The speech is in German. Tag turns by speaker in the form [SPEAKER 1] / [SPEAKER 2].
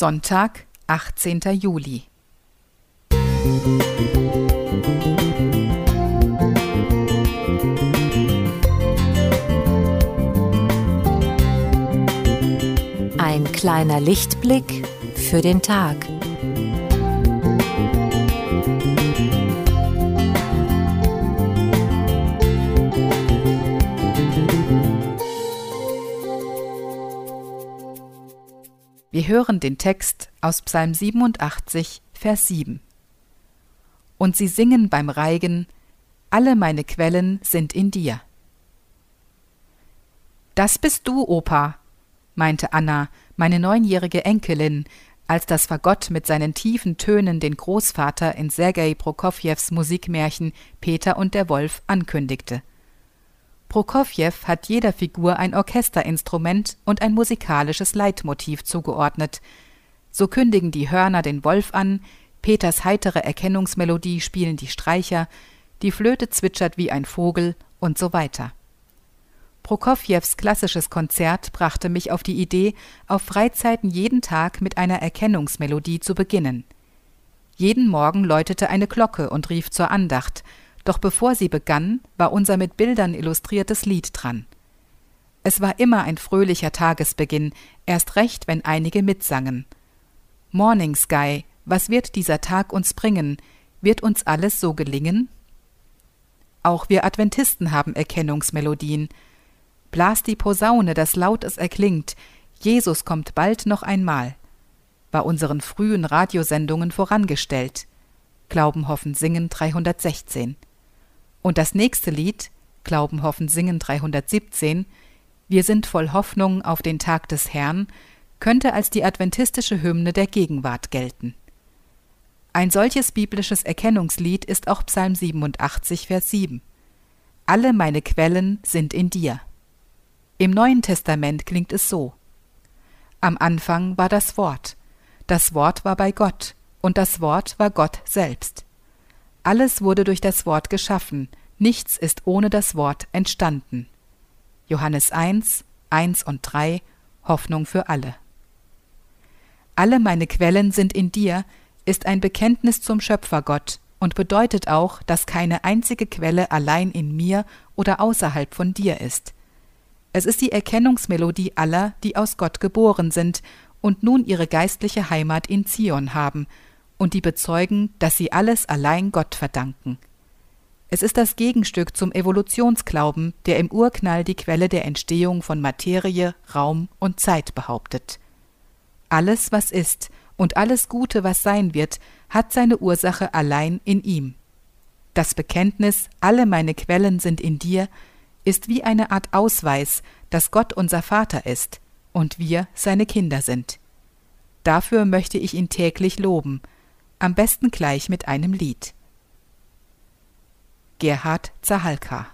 [SPEAKER 1] Sonntag, 18. Juli.
[SPEAKER 2] Ein kleiner Lichtblick für den Tag.
[SPEAKER 1] Wir hören den Text aus Psalm 87, Vers 7. Und sie singen beim Reigen, alle meine Quellen sind in dir. Das bist du, Opa, meinte Anna, meine neunjährige Enkelin, als das Fagott mit seinen tiefen Tönen den Großvater in Sergei Prokofjews Musikmärchen Peter und der Wolf ankündigte. Prokofjew hat jeder Figur ein Orchesterinstrument und ein musikalisches Leitmotiv zugeordnet. So kündigen die Hörner den Wolf an, Peters heitere Erkennungsmelodie spielen die Streicher, die Flöte zwitschert wie ein Vogel und so weiter. Prokofjews klassisches Konzert brachte mich auf die Idee, auf Freizeiten jeden Tag mit einer Erkennungsmelodie zu beginnen. Jeden Morgen läutete eine Glocke und rief zur Andacht, doch bevor sie begann, war unser mit Bildern illustriertes Lied dran. Es war immer ein fröhlicher Tagesbeginn, erst recht, wenn einige mitsangen. Morning Sky, was wird dieser Tag uns bringen? Wird uns alles so gelingen? Auch wir Adventisten haben Erkennungsmelodien. Blas die Posaune, dass laut es erklingt, Jesus kommt bald noch einmal, war unseren frühen Radiosendungen vorangestellt. Glauben, Hoffen, Singen 316. Und das nächste Lied, Glauben, Hoffen, Singen 317, Wir sind voll Hoffnung auf den Tag des Herrn, könnte als die adventistische Hymne der Gegenwart gelten. Ein solches biblisches Erkennungslied ist auch Psalm 87, Vers 7. Alle meine Quellen sind in dir. Im Neuen Testament klingt es so. Am Anfang war das Wort. Das Wort war bei Gott, und das Wort war Gott selbst. Alles wurde durch das Wort geschaffen, nichts ist ohne das Wort entstanden. Johannes 1, 1 und 3 Hoffnung für alle. Alle meine Quellen sind in dir ist ein Bekenntnis zum Schöpfergott und bedeutet auch, dass keine einzige Quelle allein in mir oder außerhalb von dir ist. Es ist die Erkennungsmelodie aller, die aus Gott geboren sind und nun ihre geistliche Heimat in Zion haben und die bezeugen, dass sie alles allein Gott verdanken. Es ist das Gegenstück zum Evolutionsglauben, der im Urknall die Quelle der Entstehung von Materie, Raum und Zeit behauptet. Alles, was ist, und alles Gute, was sein wird, hat seine Ursache allein in ihm. Das Bekenntnis, alle meine Quellen sind in dir, ist wie eine Art Ausweis, dass Gott unser Vater ist und wir seine Kinder sind. Dafür möchte ich ihn täglich loben, am besten gleich mit einem Lied. Gerhard Zahalka